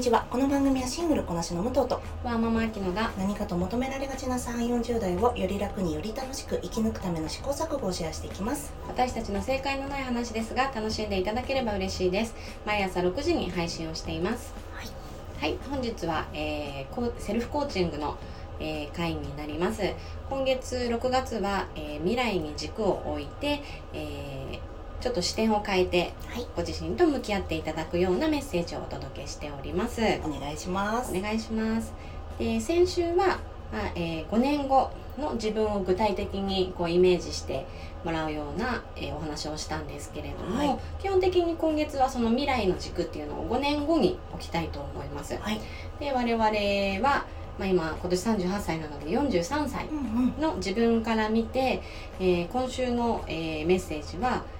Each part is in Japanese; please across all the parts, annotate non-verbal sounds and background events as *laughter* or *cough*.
にちは。この番組はシングルこなしの武藤とワーママアキノが何かと求められがちな3 4 0代をより楽により楽しく生き抜くための試行錯誤をシェアしていきます。私たちの正解のない話ですが楽しんでいただければ嬉しいです。毎朝6時に配信をしています。はい。はい。本日は、えーセルフコーチングの、えー会になります。今月6月は、えー未来に軸を置いて、えーちょっと視点を変えてはい。ご自身と向き合っていただくようなメッセージをお届けしております。お願いします。お願いします。で先週は、まあえー5年後の自分を具体的にこうイメージしてもらうような、えーお話をしたんですけれども、はい。基本的に今月はその未来の軸っていうのを5年後に置きたいと思います。はい。で我々は、まあ、今今年38歳なので43歳の自分から見て、えー今週の、えーメッセージは、えー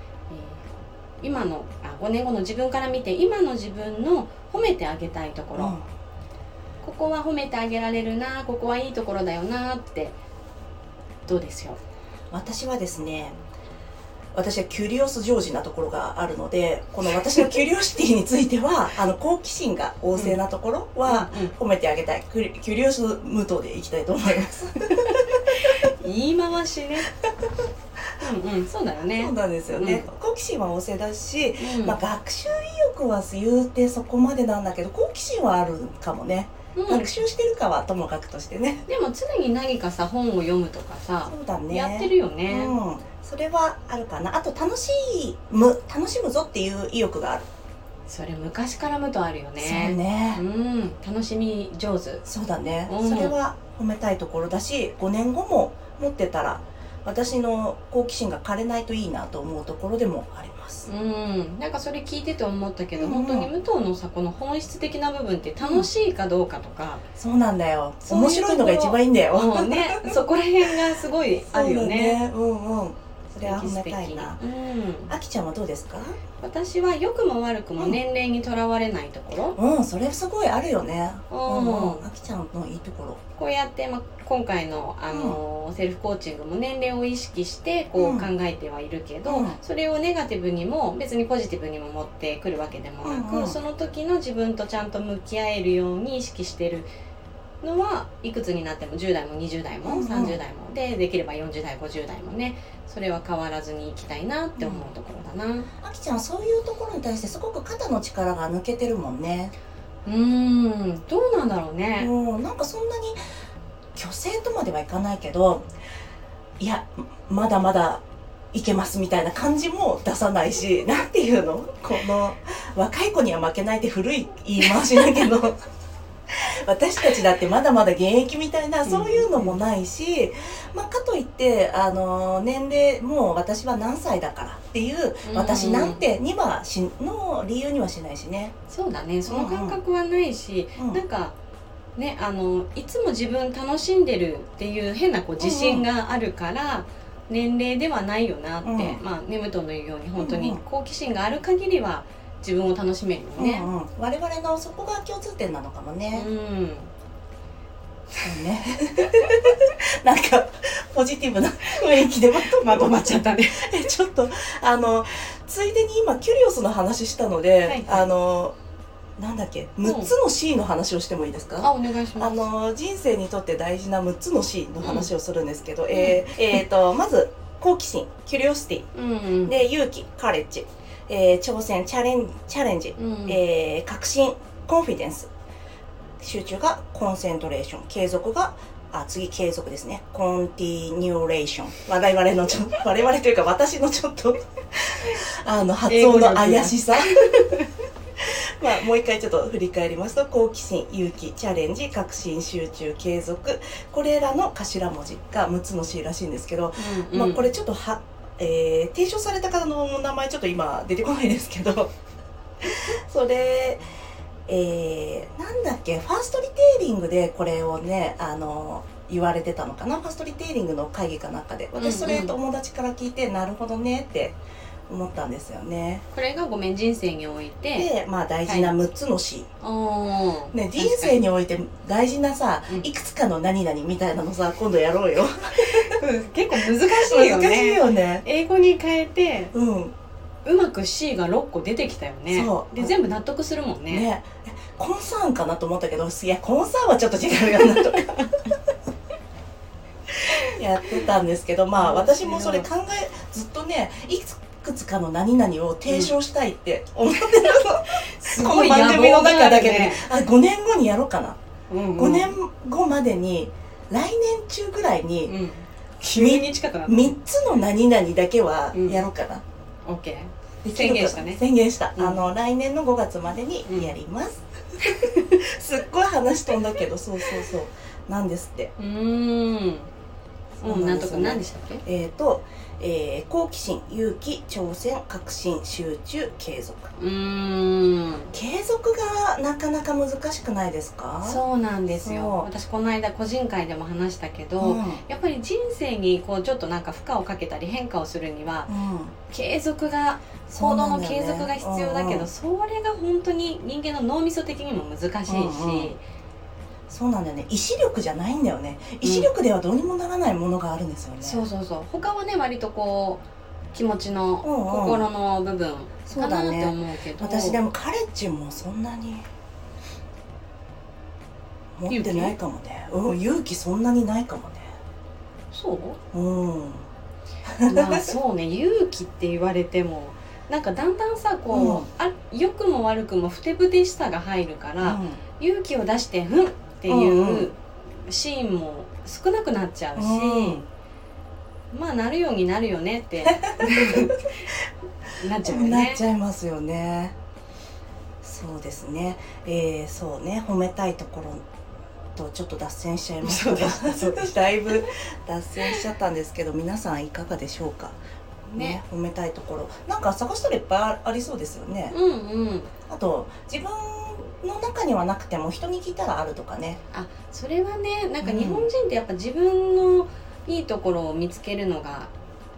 今のあ5年後の自分から見て今の自分の褒めてあげたいところ、うん。ここは褒めてあげられるなここはいいところだよなってどうですよ？私はですね私はキュリオスジョージなところがあるのでこの私のキュリオシティについては *laughs* あの好奇心が旺盛なところはうん。褒めてあげたい、キュリキュリオス無糖でいきたいと思います。言い回しねうんうんそうだよね。そうなんですよね、好奇心は旺盛だし、うん。まあ、学習意欲は言うてそこまでなんだけど好奇心はあるかもね、うん。学習してるかはともかくとしてね。でも常に何かさ本を読むとかさそうだね。やってるよね、うん、それはあるかな。あと楽しむ楽しむぞっていう意欲がある、それ昔からむとあるよそうね。ね、うん。楽しみ上手。そうだね、うん。それは褒めたいところだし5年後も持ってたら私の好奇心が枯れないといいなと思うところでもあります、うん。なんかそれ聞いてて思ったけど、うん。本当に武藤のさこの本質的な部分って楽しいかどうかとか、そうなんだよ。面白いのが一番いいんだよ、ね。そこら辺がすごいあるよね。ね。うんうんそれは褒めたいな。うん。あきちゃんはどうですか？私は良くも悪くも年齢にとらわれないところ、うんそれすごいあるよね。うん。うん。あきちゃんのいいところ。こうやって、まあ、今回の、あのセルフコーチングも年齢を意識してこうんう考えてはいるけど、うん。それをネガティブにも別にポジティブにも持ってくるわけでもなく、うんうん。その時の自分とちゃんと向き合えるように意識してるのはいくつになっても10代も20代もうんうん。30代も。でできれば40代50代もね。それは変わらずにいきたいなって思うところだな。あきちゃんはそういうところに対してすごく肩の力が抜けてるもんね。うーんどうなんだろうね。うんなんかそんなに虚勢とまではいかないけどいやまだまだいけますみたいな感じも出さないしなんていうの？この若い子には負けないって古い言い回しだけど私たちだってまだまだ現役みたいなそういうのもないし、まあ、かといってあの年齢もう私は何歳だからっていううん。私なんてにはしの理由にはしないしね。そうだね。その感覚はないし、うん。なんかねあのいつも自分楽しんでるっていう変なこう自信があるから、年齢ではないよなって、うん。まあ眠との言うように本当にうんうん。好奇心がある限りは自分を楽しめるよね。うんうん、我々のそこが共通点なのかもね。うんそうね。*laughs* なんかポジティブな雰囲気でまとまとまっちゃったね。*laughs* えちょっとあのついでに今キュリオスの話したので、はいあのなんだっけ6つの C の話をしてもいいですか、あお願いします。あの人生にとって大事な6つの C の話をするんですけど、えーえーとまず好奇心キュリオシティうんうんで勇気カレッジ、えー挑戦チャレンチャレンジうん。えー確信コンフィデンス集中がコンセントレーション。継続があ次継続ですね。コンティニューレーション我々のちょ *laughs* 我々というか私のちょっと *laughs* あの発音の怪しさ。*laughs* まあもう一回ちょっと振り返りますと好奇心勇気チャレンジ確信集中継続。これらの頭文字が6つの C らしいんですけど、うん。まあこれちょっとは、えー提唱された方の名前ちょっと今出てこないですけど。*laughs* それえーなんだっけ？ファーストリテイリングでこれをねあの言われてたのかな？ファーストリテイリングの会議かなんかで。私それうんうん友達から聞いて、なるほどねって思ったんですよね。これがごめん人生において。でまあ大事な6つの C、おー。ね、人生において大事なさ、うん。いくつかの何々みたいなのさ今度やろうよ。う *laughs* ん結構難しいよね。難しいよね。英語に変えてうん。うまく C が6個出てきたよね。そう。で全部納得するもんね。ね。コンサーンかなと思ったけどいやコンサーンはちょっと違うよなとか。*laughs* やってたんですけどまあ私もそれ考えずっとねいくつかの何々を提唱したいって思って *laughs* るすの、この番組の中だけで、ね、野あ5年後にやろうかな、うんうん。5年後までに来年中ぐらいにうん急に近くなった3つの何々だけはやろうかな、オッケできるかな宣言したね。宣言した、うん。あの来年の5月までにやります、*laughs* すっごい話飛んだけどそうそうそう。なんですって。ーうーん。そううんなんとか何でしたっけ？えっ、と、えー好奇心勇気挑戦革新集中継続。うーん。継続がなかなか難しくないですか？そうなんですよ。私この間個人会でも話したけど、うん、うんやっぱり人生にこうちょっとなんか負荷をかけたり変化をするには継続が行動の継続が必要だけどうんうん。それが本当に人間の脳みそ的にも難しいし、うんうんそうなんだよね。意志力じゃないんだよね。意志力ではどうにもならないものがあるんですよね、そうそうそう。他はね割とこう気持ちのうんうん。心の部分そうだかなってね思うけど、私でもカレッジもそんなに持ってないかもね。うん勇気そんなにないかもね。そう？うん。*laughs* まあそうね。勇気って言われてもなんかだんだんさこう、うん。あ良くも悪くもふてぶてしさが入るから、うん。勇気を出して「ふん!」ってうん。いううシーンも少なくなっちゃうし、まあなるようになるよねって *laughs* なっちゃうよなっねちゃいますよね。そうですね。えー、そうね。褒めたいところとちょっと脱線しちゃいましたがだいぶ脱線しちゃったんですけど皆さんいかがでしょうか？ね。ね。褒めたいところ。なんか探したらいっぱいありそうですよね。うんうん。あと自分の中にはなくても人に聞いたらあるとかね。あそれはねなんかうん。日本人ってやっぱ自分のいいところを見つけるのが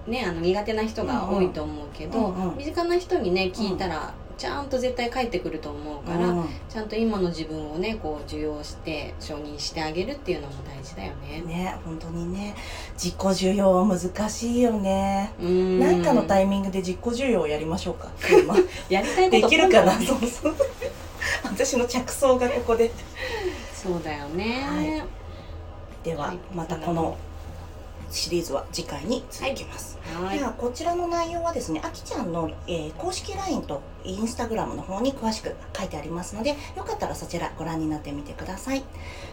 ねあの苦手な人が多いと思うけど、うんうん。身近な人にね聞いたら、ちゃんと絶対返ってくると思うから、うん。ちゃんと今の自分をねこう受容して承認してあげるっていうのも大事だよね。ね本当にね。自己需要難しいよね。うーん。なんかのタイミングで自己需要をやりましょうか今。*laughs* やりたいことできるかな？そうそう *laughs* 私の着想がここで。そうだよね。はい。では、はい。またこのシリーズは次回に続きます、はい。ではこちらの内容はですねあきちゃんの、えー公式 LINE とインスタグラムの方に詳しく書いてありますのでよかったらそちらご覧になってみてください。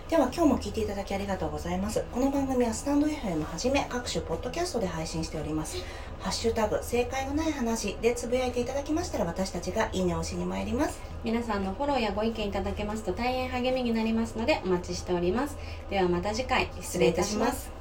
では今日も聞いていただきありがとうございます。この番組はスタンド FM はじめ各種ポッドキャストで配信しております。ハッシュタグ正解のない話でつぶやいていただきましたら私たちがいいねをしに参ります。皆さんのフォローやご意見いただけますと大変励みになりますのでお待ちしております。ではまた次回失礼いたします。